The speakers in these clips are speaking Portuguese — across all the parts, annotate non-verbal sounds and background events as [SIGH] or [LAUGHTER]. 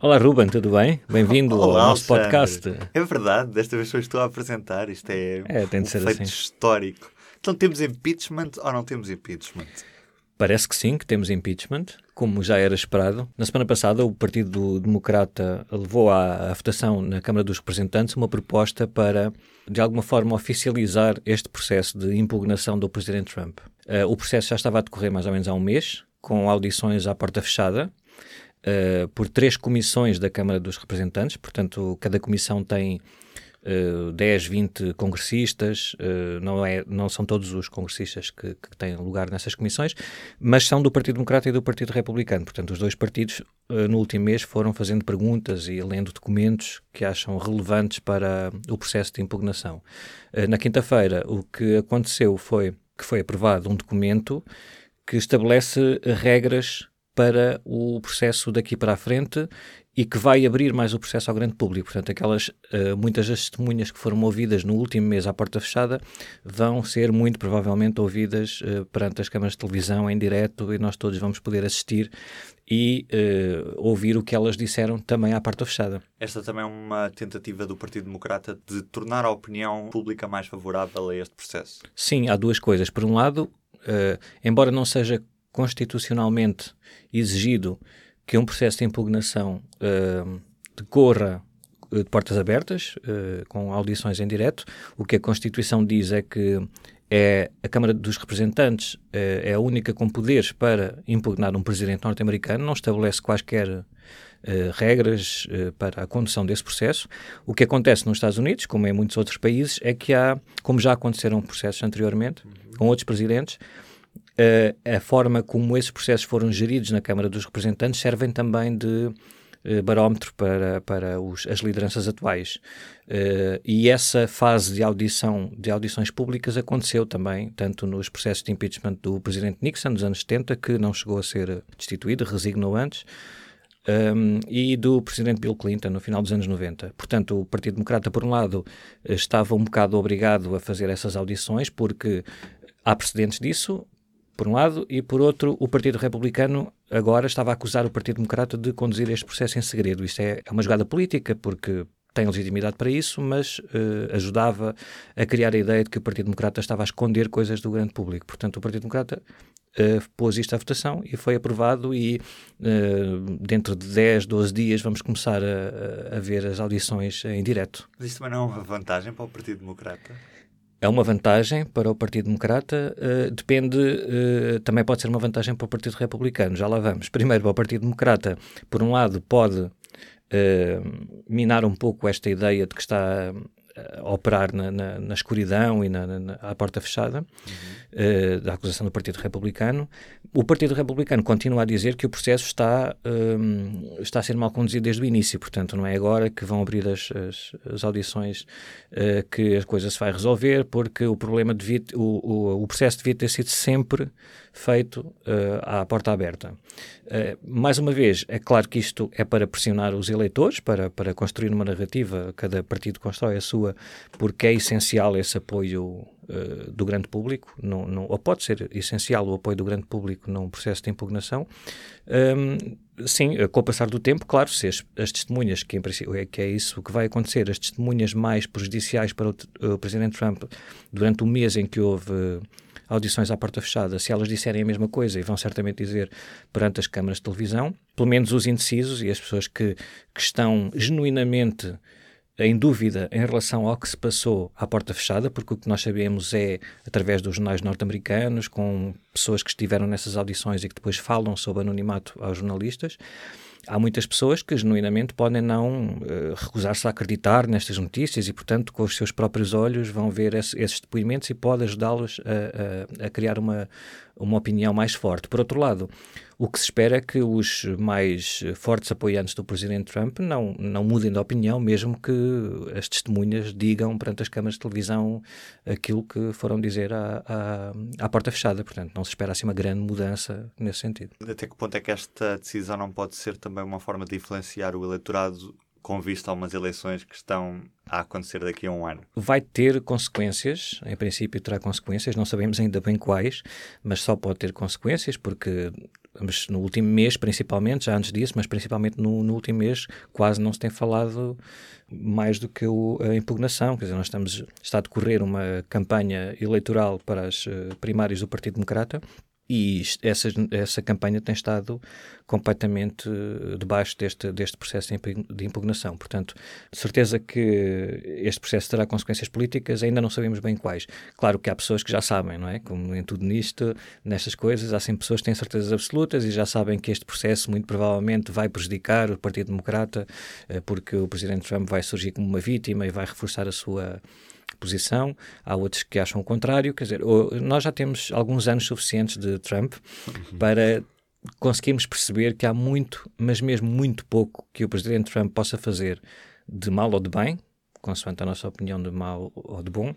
Olá, Ruben, tudo bem? Bem-vindo ao nosso Alexandre. podcast. É verdade, desta vez sou estou a apresentar. Isto é, É, tem de um ser feito assim. histórico. Então temos impeachment ou não temos impeachment? Parece que sim, que temos impeachment, como já era esperado. Na semana passada, o Partido Democrata levou à, à votação na Câmara dos Representantes uma proposta para, de alguma forma, oficializar este processo de impugnação do Presidente Trump. Eh, o processo já estava a decorrer mais ou menos há um mês, com audições à porta fechada, eh, por três comissões da Câmara dos Representantes, portanto, cada comissão tem uh, 10, 20 congressistas, uh, não, é, não são todos os congressistas que, que têm lugar nessas comissões, mas são do Partido Democrata e do Partido Republicano. Portanto, os dois partidos, uh, no último mês, foram fazendo perguntas e lendo documentos que acham relevantes para o processo de impugnação. Uh, na quinta-feira, o que aconteceu foi que foi aprovado um documento que estabelece regras para o processo daqui para a frente e que vai abrir mais o processo ao grande público. Portanto, aquelas, uh, muitas das testemunhas que foram ouvidas no último mês à porta fechada vão ser muito provavelmente ouvidas uh, perante as câmaras de televisão em direto e nós todos vamos poder assistir e uh, ouvir o que elas disseram também à porta fechada. Esta também é uma tentativa do Partido Democrata de tornar a opinião pública mais favorável a este processo. Sim, há duas coisas. Por um lado, embora não seja constitucionalmente exigido que um processo de impugnação uh, decorra de portas abertas, uh, com audições em direto. O que a Constituição diz é que é a Câmara dos Representantes uh, é a única com poderes para impugnar um presidente norte-americano, não estabelece quaisquer regras para a condução desse processo. O que acontece nos Estados Unidos, como em muitos outros países, é que há, como já aconteceram processos anteriormente, com outros presidentes, Uh, a forma como esses processos foram geridos na Câmara dos Representantes servem também de uh, barómetro para, para os, as lideranças atuais. Uh, e essa fase de audição, de audições públicas aconteceu também, tanto nos processos de impeachment do Presidente Nixon nos anos 70, que não chegou a ser destituído, resignou antes, um, e do Presidente Bill Clinton no final dos anos 90. Portanto, o Partido Democrata, por um lado, estava um bocado obrigado a fazer essas audições, porque há precedentes disso, por um lado, e por outro, o Partido Republicano agora estava a acusar o Partido Democrata de conduzir este processo em segredo. Isto é, é uma jogada política, porque tem legitimidade para isso, mas uh, ajudava a criar a ideia de que o Partido Democrata estava a esconder coisas do grande público. Portanto, o Partido Democrata uh, pôs isto à votação e foi aprovado e uh, dentro de 10, 12 dias vamos começar a, a ver as audições em direto. Mas isto também não é uma vantagem para o Partido Democrata? É uma vantagem para o Partido Democrata, uh, depende, uh, também pode ser uma vantagem para o Partido Republicano, já lá vamos. Primeiro, para o Partido Democrata, por um lado, pode uh, minar um pouco esta ideia de que está operar na, na, na escuridão e na, na, à porta fechada uhum. da acusação do Partido Republicano. O Partido Republicano continua a dizer que o processo está, um, está a ser mal conduzido desde o início, portanto, não é agora que vão abrir as, as, as audições uh, que a coisa se vai resolver, porque o problema devia, o, o, o processo devia ter sido sempre feito uh, à porta aberta. Uh, mais uma vez, é claro que isto é para pressionar os eleitores, para, para construir uma narrativa, cada partido constrói a sua, porque é essencial esse apoio Uh, do grande público, não, não, ou pode ser essencial o apoio do grande público num processo de impugnação. Um, sim, com o passar do tempo, claro, se as, as testemunhas, que, é, que é isso que vai acontecer, as testemunhas mais prejudiciais para o, o Presidente Trump durante o mês em que houve audições à porta fechada, se elas disserem a mesma coisa, e vão certamente dizer perante as câmaras de televisão, pelo menos os indecisos e as pessoas que, que estão genuinamente em dúvida em relação ao que se passou à porta fechada, porque o que nós sabemos é através dos jornais norte-americanos, com pessoas que estiveram nessas audições e que depois falam sobre anonimato aos jornalistas. Há muitas pessoas que genuinamente podem não uh, recusar-se a acreditar nestas notícias e, portanto, com os seus próprios olhos vão ver esse, esses depoimentos e pode ajudá-los a, a, a criar uma, uma opinião mais forte. Por outro lado, o que se espera é que os mais fortes apoiantes do presidente Trump não, não mudem de opinião, mesmo que as testemunhas digam perante as câmaras de televisão aquilo que foram dizer à, à, à porta fechada. Portanto, não se espera assim uma grande mudança nesse sentido. Até que ponto é que esta decisão não pode ser também uma forma de influenciar o eleitorado com vista a umas eleições que estão a acontecer daqui a um ano? Vai ter consequências, em princípio terá consequências, não sabemos ainda bem quais, mas só pode ter consequências porque no último mês, principalmente, já antes disso, mas principalmente no, no último mês, quase não se tem falado mais do que o, a impugnação. Quer dizer, nós estamos, está a decorrer uma campanha eleitoral para as uh, primárias do Partido Democrata e essa, essa campanha tem estado completamente eh, debaixo deste, deste processo de impugnação. Portanto, certeza que este processo terá consequências políticas, ainda não sabemos bem quais. Claro que há pessoas que já sabem, não é? Como em tudo nisto, nestas coisas, há sempre pessoas que têm certezas absolutas e já sabem que este processo muito provavelmente vai prejudicar o Partido Democrata, eh, porque o Presidente Trump vai surgir como uma vítima e vai reforçar a sua posição, há outros que acham o contrário. Quer dizer, nós já temos alguns anos suficientes de Trump uhum. para conseguirmos perceber que há muito, mas mesmo muito pouco, que o presidente Trump possa fazer de mal ou de bem, consoante a nossa opinião de mal ou de bom,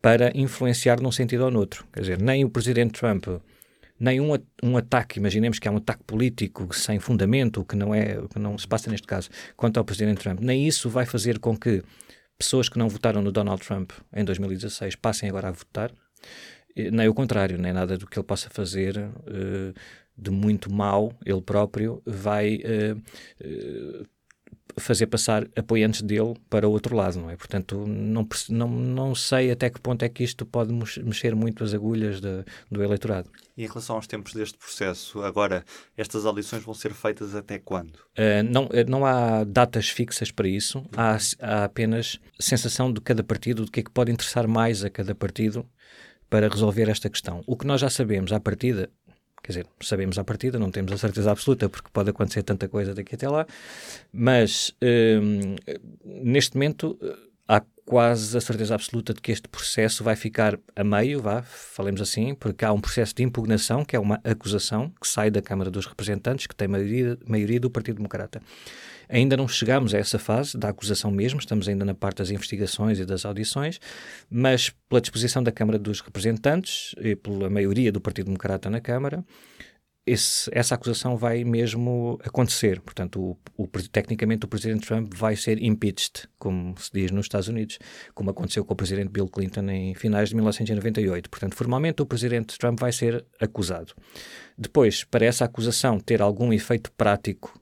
para influenciar num sentido ou noutro. Quer dizer, nem o presidente Trump, nem um, um ataque, imaginemos que há um ataque político sem fundamento, que não é, que não se passa neste caso, quanto ao presidente Trump, nem isso vai fazer com que pessoas que não votaram no Donald Trump em 2016 passem agora a votar, nem o contrário, nem nada do que ele possa fazer uh, de muito mal, ele próprio, vai uh, uh, fazer passar apoiantes dele para o outro lado, não é? Portanto, não, não, não sei até que ponto é que isto pode mexer muito as agulhas de, do eleitorado. E em relação aos tempos deste processo, agora, estas audições vão ser feitas até quando? Uh, não, eh, não há datas fixas para isso, há, há apenas sensação de cada partido, do que é que pode interessar mais a cada partido para resolver esta questão. O que nós já sabemos à partida Quer dizer, sabemos à partida, não temos a certeza absoluta, porque pode acontecer tanta coisa daqui até lá, mas hum, neste momento há quase a certeza absoluta de que este processo vai ficar a meio, vá, falemos assim, porque há um processo de impugnação, que é uma acusação que sai da Câmara dos Representantes, que tem maioria, maioria do Partido Democrata. Ainda não chegamos a essa fase da acusação mesmo, estamos ainda na parte das investigações e das audições, mas pela disposição da Câmara dos Representantes e pela maioria do Partido Democrata na Câmara, esse, essa acusação vai mesmo acontecer. Portanto, o, o, tecnicamente o presidente Trump vai ser impeached, como se diz nos Estados Unidos, como aconteceu com o presidente Bill Clinton em finais de 1998. Portanto, formalmente o presidente Trump vai ser acusado. Depois, para essa acusação ter algum efeito prático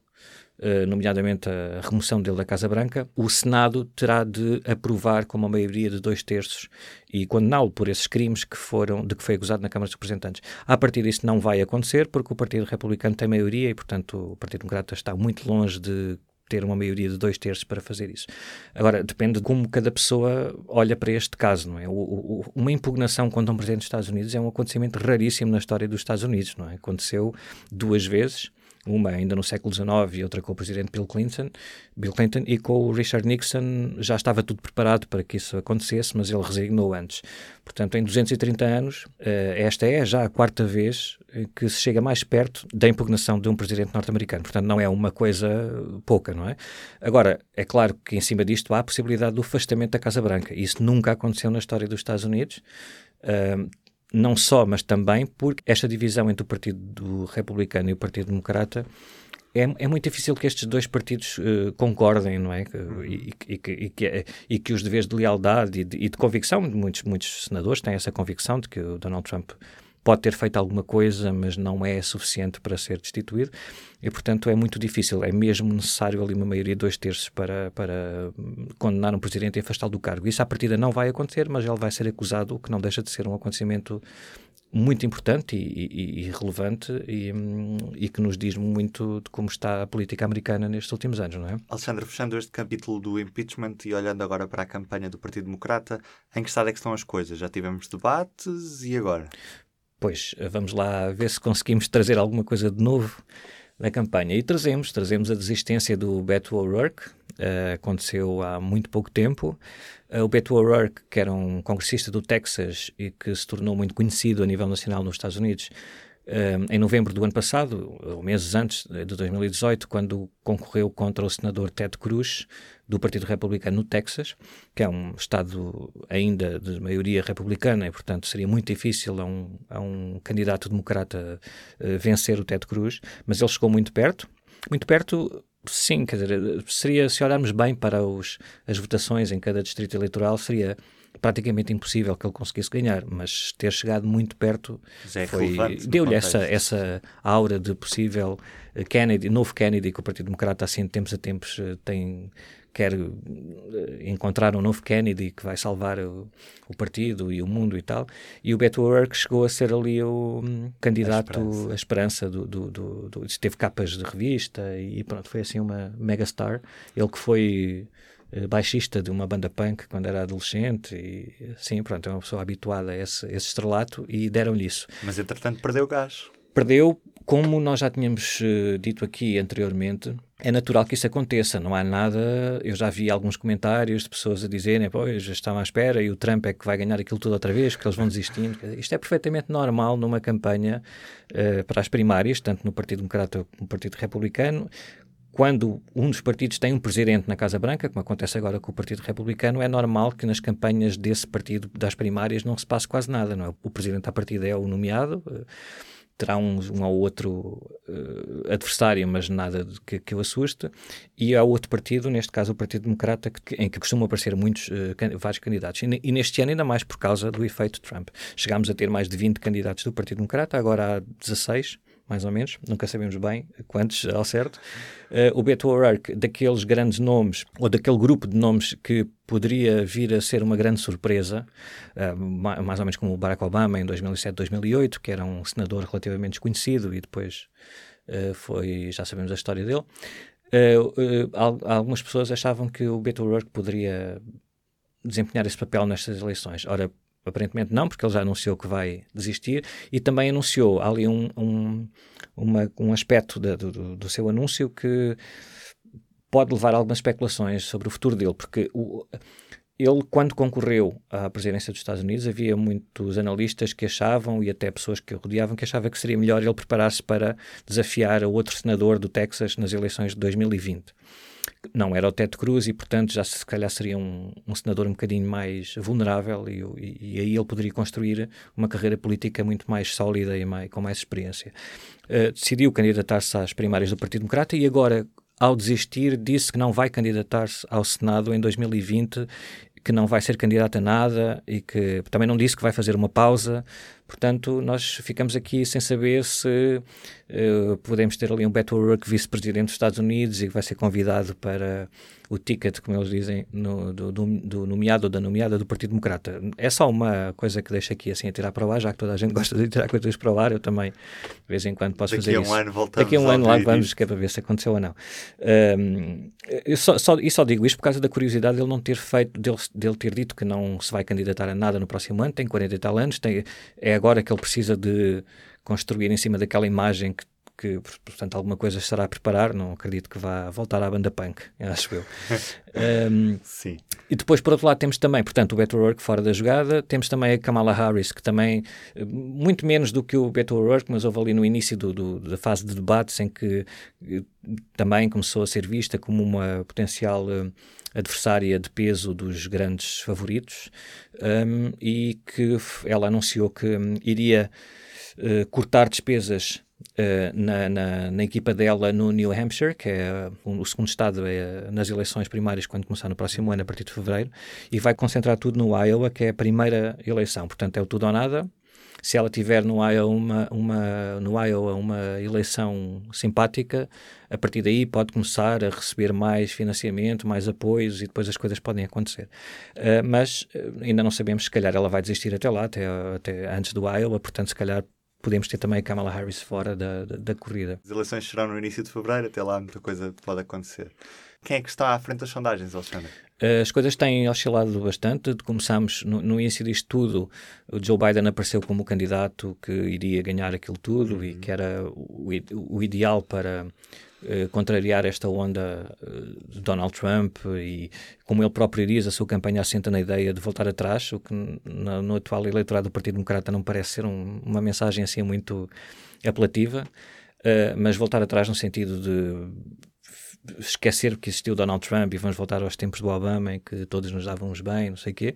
nomeadamente a remoção dele da Casa Branca, o Senado terá de aprovar com uma maioria de dois terços e condená-lo por esses crimes que foram, de que foi acusado na Câmara dos Representantes. A partir disso não vai acontecer porque o Partido Republicano tem maioria e, portanto, o Partido Democrata está muito longe de ter uma maioria de dois terços para fazer isso. Agora, depende de como cada pessoa olha para este caso, não é? O, o, uma impugnação contra um presidente dos Estados Unidos é um acontecimento raríssimo na história dos Estados Unidos, não é? Aconteceu duas vezes uma ainda no século XIX e outra com o presidente Bill Clinton, Bill Clinton, e com o Richard Nixon já estava tudo preparado para que isso acontecesse, mas ele resignou antes. Portanto, em 230 anos, eh, esta é já a quarta vez que se chega mais perto da impugnação de um presidente norte-americano. Portanto, não é uma coisa pouca, não é? Agora, é claro que em cima disto há a possibilidade do afastamento da Casa Branca. Isso nunca aconteceu na história dos Estados Unidos. Não só, mas também porque esta divisão entre o Partido Republicano e o Partido Democrata é, é muito difícil que estes dois partidos uh, concordem, não é? E, e, e, que, e, que, os deveres de lealdade e de, de convicção, muitos, muitos senadores têm essa convicção de que o Donald Trump pode ter feito alguma coisa, mas não é suficiente para ser destituído, e portanto é muito difícil. É mesmo necessário ali uma maioria de dois terços para, para condenar um presidente e afastá-lo do cargo. Isso à partida não vai acontecer, mas ele vai ser acusado, o que não deixa de ser um acontecimento muito importante e, e, e relevante e, e, que nos diz muito de como está a política americana nestes últimos anos, não é? Alexandre, fechando este capítulo do impeachment e olhando agora para a campanha do Partido Democrata, em que estado é que estão as coisas? Já tivemos debates e agora? Pois, vamos lá ver se conseguimos trazer alguma coisa de novo na campanha. E trazemos, trazemos a desistência do Beto O'Rourke, uh, aconteceu há muito pouco tempo. Uh, o Beto O'Rourke, que era um congressista do Texas e que se tornou muito conhecido a nível nacional nos Estados Unidos, em novembro do ano passado, ou meses antes de 2018, quando concorreu contra o senador Ted Cruz, do Partido Republicano no Texas, que é um estado ainda de maioria republicana e, portanto, seria muito difícil a um, a um candidato democrata uh, vencer o Ted Cruz, mas ele chegou muito perto. Muito perto, sim, quer dizer, seria, se olharmos bem para os, as votações em cada distrito eleitoral, seria praticamente impossível que ele conseguisse ganhar, mas ter chegado muito perto é foi deu-lhe essa, essa aura de possível eh, Kennedy, novo Kennedy, que o Partido Democrata assim de tempos a tempos eh, tem quer eh, encontrar um novo Kennedy que vai salvar o, o, partido e o mundo e tal. E o Beto O'Rourke chegou a ser ali o um, candidato, a esperança, esperança do, do, do, do, Teve capas de revista e pronto, foi assim uma megastar. Ele que foi baixista de uma banda punk quando era adolescente e sim, pronto, é uma pessoa habituada a esse, esse estrelato e deram-lhe isso. Mas entretanto perdeu o gás. Perdeu, como nós já tínhamos uh, dito aqui anteriormente, é natural que isso aconteça, não há nada. Eu já vi alguns comentários de pessoas a dizerem, pois, já estavam à espera e o Trump é que vai ganhar aquilo tudo outra vez, que eles vão desistindo. Isto é perfeitamente normal numa campanha uh, para as primárias, tanto no Partido Democrata como no Partido Republicano, quando um dos partidos tem um presidente na Casa Branca, como acontece agora com o Partido Republicano, é normal que nas campanhas desse partido das primárias não se passe quase nada. Não é? O presidente da partida é o nomeado, eh, terá um, um ou outro uh, adversário, mas nada que, que o assuste, e há outro partido, neste caso o Partido Democrata, que, em que costumam aparecer muitos, uh, vários candidatos. E, e, neste ano ainda mais por causa do efeito Trump. Chegámos a ter mais de 20 candidatos do Partido Democrata, agora há 16, mais ou menos, nunca sabemos bem quantos ao certo. Uh, o Beto O'Rourke, daqueles grandes nomes, ou daquele grupo de nomes que poderia vir a ser uma grande surpresa, uh, mais ou menos como o Barack Obama em 2007, 2008, que era um senador relativamente desconhecido e depois uh, foi, já sabemos a história dele. algumas pessoas achavam que o Beto O'Rourke poderia desempenhar esse papel nestas eleições. Ora, Aparentemente não, porque ele já anunciou que vai desistir e também anunciou ali um, um, uma, um aspecto de, do, do, seu anúncio que pode levar a algumas especulações sobre o futuro dele, porque o, ele, quando concorreu à presidência dos Estados Unidos, havia muitos analistas que achavam, e até pessoas que o rodeavam, que achavam que seria melhor ele preparar-se para desafiar o outro senador do Texas nas eleições de 2020 não era o Ted Cruz e, portanto, já se calhar seria um, um senador um bocadinho mais vulnerável e, e, e, aí ele poderia construir uma carreira política muito mais sólida e mais, com mais experiência. Uh, decidiu candidatar-se às primárias do Partido Democrata e agora, ao desistir, disse que não vai candidatar-se ao Senado em 2020 que não vai ser candidato a nada e que também não disse que vai fazer uma pausa. Portanto, nós ficamos aqui sem saber se uh, podemos ter ali um Beto O'Rourke, vice-presidente dos Estados Unidos, e que vai ser convidado para o ticket, como eles dizem, no, do, do, do, nomeado ou da nomeada do Partido Democrata. É só uma coisa que deixo aqui assim a tirar para o ar, já que toda a gente [LAUGHS] gosta de tirar coisas para o ar, eu também de vez em quando posso Daqui fazer um isso. Ano voltamos Daqui a um ano lá vamos, que é para ver se aconteceu ou não. Um, só, só, e só digo isto por causa da curiosidade dele não ter feito, dele, dele ter dito que não se vai candidatar a nada no próximo ano, tem 40 e tal anos, tem, é agora que ele precisa de construir em cima daquela imagem que que, portanto, alguma coisa estará a preparar. Não acredito que vá voltar à banda punk, [LAUGHS] acho eu. um, Sim. E depois, por outro lado, temos também, portanto, o Beto O'Rourke fora da jogada. Temos também a Kamala Harris, que também, muito menos do que o Beto O'Rourke, mas houve ali no início do, do, da fase de debates em que eh, também começou a ser vista como uma potencial uh, adversária de peso dos grandes favoritos um, e que ela anunciou que um, iria uh, cortar despesas na, na, na, equipa dela no New Hampshire, que é o segundo estado é, nas eleições primárias, quando começar no próximo ano, a partir de fevereiro, e vai concentrar tudo no Iowa, que é a primeira eleição. Portanto, é o tudo ou nada. Se ela tiver no Iowa uma, uma, no Iowa uma eleição simpática, a partir daí pode começar a receber mais financiamento, mais apoios e depois as coisas podem acontecer. Uh, mas ainda não sabemos, se calhar ela vai desistir até lá, até, até antes do Iowa, portanto, se calhar podemos ter também a Kamala Harris fora da, da, da, corrida. As eleições serão no início de fevereiro, até lá muita coisa pode acontecer. Quem é que está à frente das sondagens, Alexandre? As coisas têm oscilado bastante. Começamos no, no, início disto tudo, o Joe Biden apareceu como o candidato que iria ganhar aquilo tudo uhum. e que era o, o ideal para uh, contrariar esta onda uh, de Donald Trump e, como ele próprio diz, a sua campanha assenta na ideia de voltar atrás, o que no, no atual eleitorado do Partido Democrata não parece ser um, uma mensagem assim muito apelativa, uh, mas voltar atrás no sentido de esquecer que existiu Donald Trump e vamos voltar aos tempos do Obama em que todos nos dávamos bem, não sei o quê,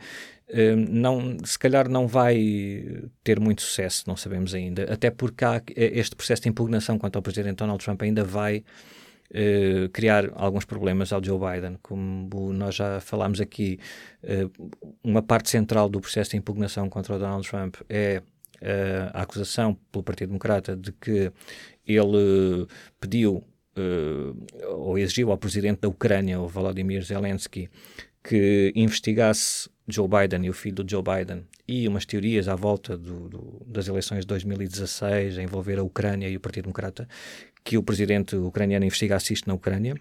não, se calhar não vai ter muito sucesso, não sabemos ainda, até porque há este processo de impugnação quanto ao presidente Donald Trump ainda vai uh, criar alguns problemas ao Joe Biden. Como nós já falámos aqui, uma parte central do processo de impugnação contra o Donald Trump é a acusação pelo Partido Democrata de que ele pediu ou exigiu ao presidente da Ucrânia, o Volodymyr Zelensky, que investigasse Joe Biden e o filho do Joe Biden e umas teorias à volta do, do, das eleições de 2016 a envolver a Ucrânia e o Partido Democrata, que o presidente ucraniano investigasse isto na Ucrânia.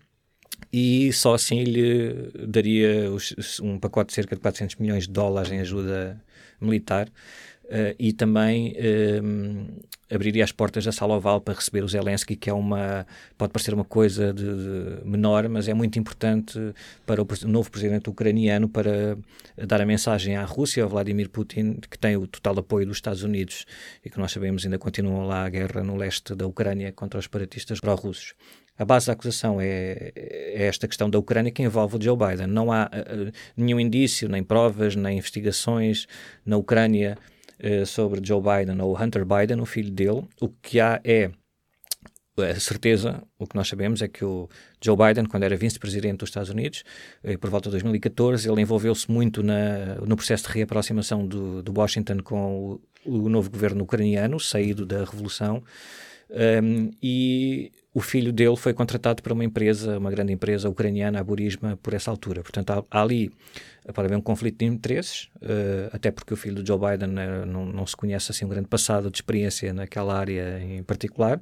E só assim lhe daria os, um pacote de cerca de 400 milhões de dólares em ajuda militar uh, e também uh, abriria as portas da sala oval para receber o Zelensky, que é uma pode parecer uma coisa de, de menor, mas é muito importante para o, o, novo presidente ucraniano para dar a mensagem à Rússia, ao Vladimir Putin, que tem o total apoio dos Estados Unidos e que nós sabemos ainda continua lá a guerra no leste da Ucrânia contra os separatistas pró-russos. A base da acusação é, é, esta questão da Ucrânia que envolve o Joe Biden. Não há uh, nenhum indício, nem provas, nem investigações na Ucrânia uh, sobre Joe Biden ou Hunter Biden, o filho dele. O que há é a certeza, o que nós sabemos é que o Joe Biden, quando era vice-presidente dos Estados Unidos, eh, por volta de 2014, ele envolveu-se muito na, no processo de reaproximação do, do Washington com o, o, novo governo ucraniano, saído da Revolução, um, e o filho dele foi contratado para uma empresa, uma grande empresa ucraniana, a Burisma, por essa altura. Portanto, há, há ali pode haver um conflito de interesses, uh, até porque o filho do Joe Biden uh, não, não, se conhece assim um grande passado de experiência naquela área em particular,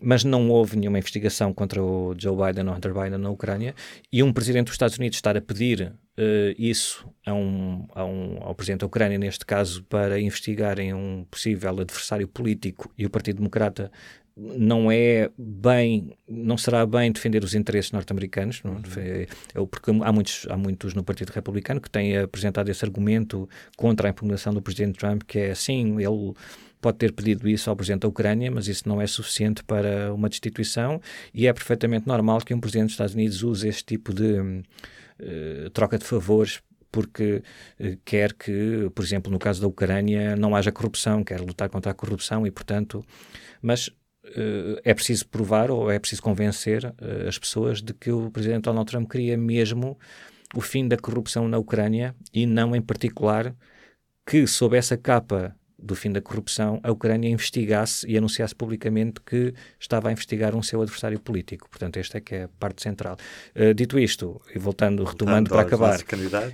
mas não houve nenhuma investigação contra o Joe Biden ou Hunter Biden na Ucrânia, e um presidente dos Estados Unidos estar a pedir uh, isso a um, a um, ao presidente da Ucrânia, neste caso, para investigarem um possível adversário político, e o Partido Democrata não é bem, não será bem defender os interesses norte-americanos, uhum. É, é porque há muitos, há muitos no Partido Republicano que têm apresentado esse argumento contra a impugnação do Presidente Trump, que é assim, ele pode ter pedido isso ao Presidente da Ucrânia, mas isso não é suficiente para uma destituição e é perfeitamente normal que um Presidente dos Estados Unidos use este tipo de uh, troca de favores porque uh, quer que, por exemplo, no caso da Ucrânia, não haja corrupção, quer lutar contra a corrupção e, portanto, mas é preciso provar ou é preciso convencer uh, as pessoas de que o presidente Donald Trump queria mesmo o fim da corrupção na Ucrânia e não, em particular, que sob essa capa do fim da corrupção, a Ucrânia investigasse e anunciasse publicamente que estava a investigar um seu adversário político. Portanto, esta é que é a parte central. Uh, dito isto, e voltando, retomando para acabar,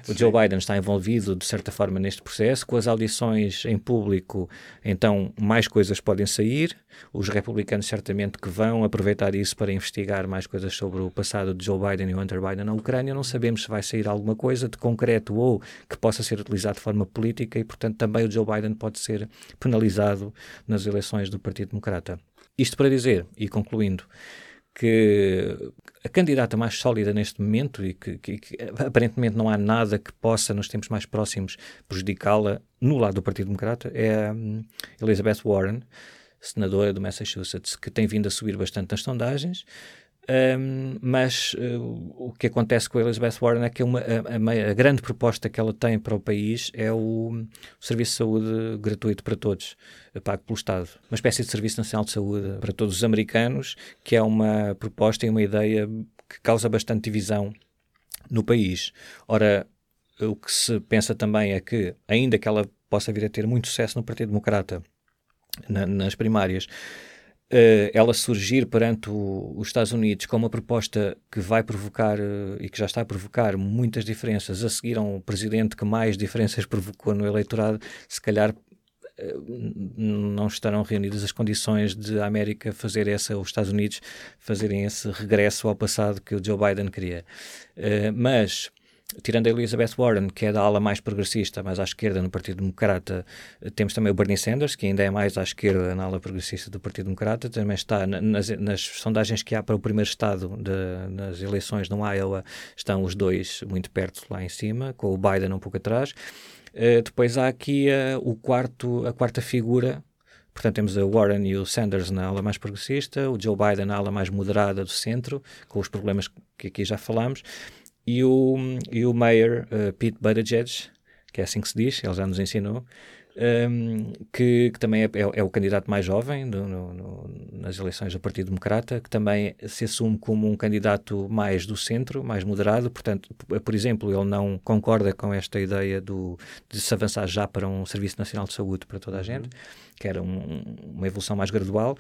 o Joe Biden está envolvido, de certa forma, neste processo. Com as audições em público, então, mais coisas podem sair. Os republicanos, certamente, que vão aproveitar isso para investigar mais coisas sobre o passado de Joe Biden e Hunter Biden na Ucrânia. Não sabemos se vai sair alguma coisa de concreto ou que possa ser utilizado de forma política e, portanto, também o Joe Biden pode ser ser penalizado nas eleições do Partido Democrata. Isto para dizer, e concluindo, que a candidata mais sólida neste momento e que, que, que, aparentemente não há nada que possa, nos tempos mais próximos, prejudicá-la no lado do Partido Democrata é hum, Elizabeth Warren, senadora do Massachusetts, que tem vindo a subir bastante nas sondagens. Um, mas uh, o que acontece com a Elizabeth Warren é que uma, a, a, grande proposta que ela tem para o país é o, o, Serviço de Saúde gratuito para todos, pago pelo Estado. Uma espécie de Serviço Nacional de Saúde para todos os americanos, que é uma proposta e uma ideia que causa bastante divisão no país. Ora, o que se pensa também é que, ainda que ela possa vir a ter muito sucesso no Partido Democrata na, nas primárias, ela surgir perante o, os Estados Unidos com uma proposta que vai provocar uh, e que já está a provocar muitas diferenças, a seguir a um presidente que mais diferenças [LAUGHS] provocou no eleitorado, se calhar eh, não estarão reunidas as condições de a América fazer essa, os Estados Unidos fazerem esse regresso ao passado que o Joe Biden queria. Mas tirando a Elizabeth Warren, que é da ala mais progressista, mais à esquerda no Partido Democrata, temos também o Bernie Sanders, que ainda é mais à esquerda na ala progressista do Partido Democrata, também está nas, nas sondagens que há para o primeiro estado de, nas eleições no Iowa, estão os dois muito perto lá em cima, com o Biden um pouco atrás. Uh, depois há aqui uh, o quarto, a quarta figura, Portanto, temos a Warren e o Sanders na ala mais progressista, o Joe Biden na ala mais moderada do centro, com os problemas que aqui já falámos, e o, e o Mayor uh, Pete Buttigieg, que é assim que se diz, ele já nos ensinou, um, que, que, também é, é, é, o candidato mais jovem do, no, no, nas eleições do Partido Democrata, que também se assume como um candidato mais do centro, mais moderado. Portanto, por exemplo, ele não concorda com esta ideia do, de se avançar já para um Serviço Nacional de Saúde para toda a gente, que era um, uma evolução mais gradual.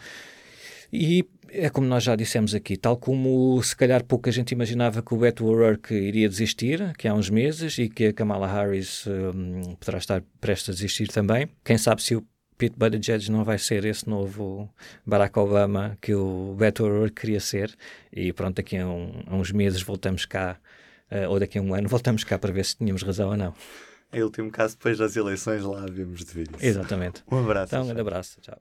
E é como nós já dissemos aqui, tal como se calhar pouca gente imaginava que o Beto O'Rourke iria desistir, que há uns meses, e que a Kamala Harris um, poderá estar prestes a desistir também. Quem sabe se o Pete Buttigieg não vai ser esse novo Barack Obama que o Beto O'Rourke queria ser. E pronto, daqui a, um, a uns meses voltamos cá, uh, ou daqui a um ano, voltamos cá para ver se tínhamos razão ou não. Em último caso, depois das eleições, lá vimos de vir isso. Exatamente. Um abraço. Então, um grande abraço. Tchau.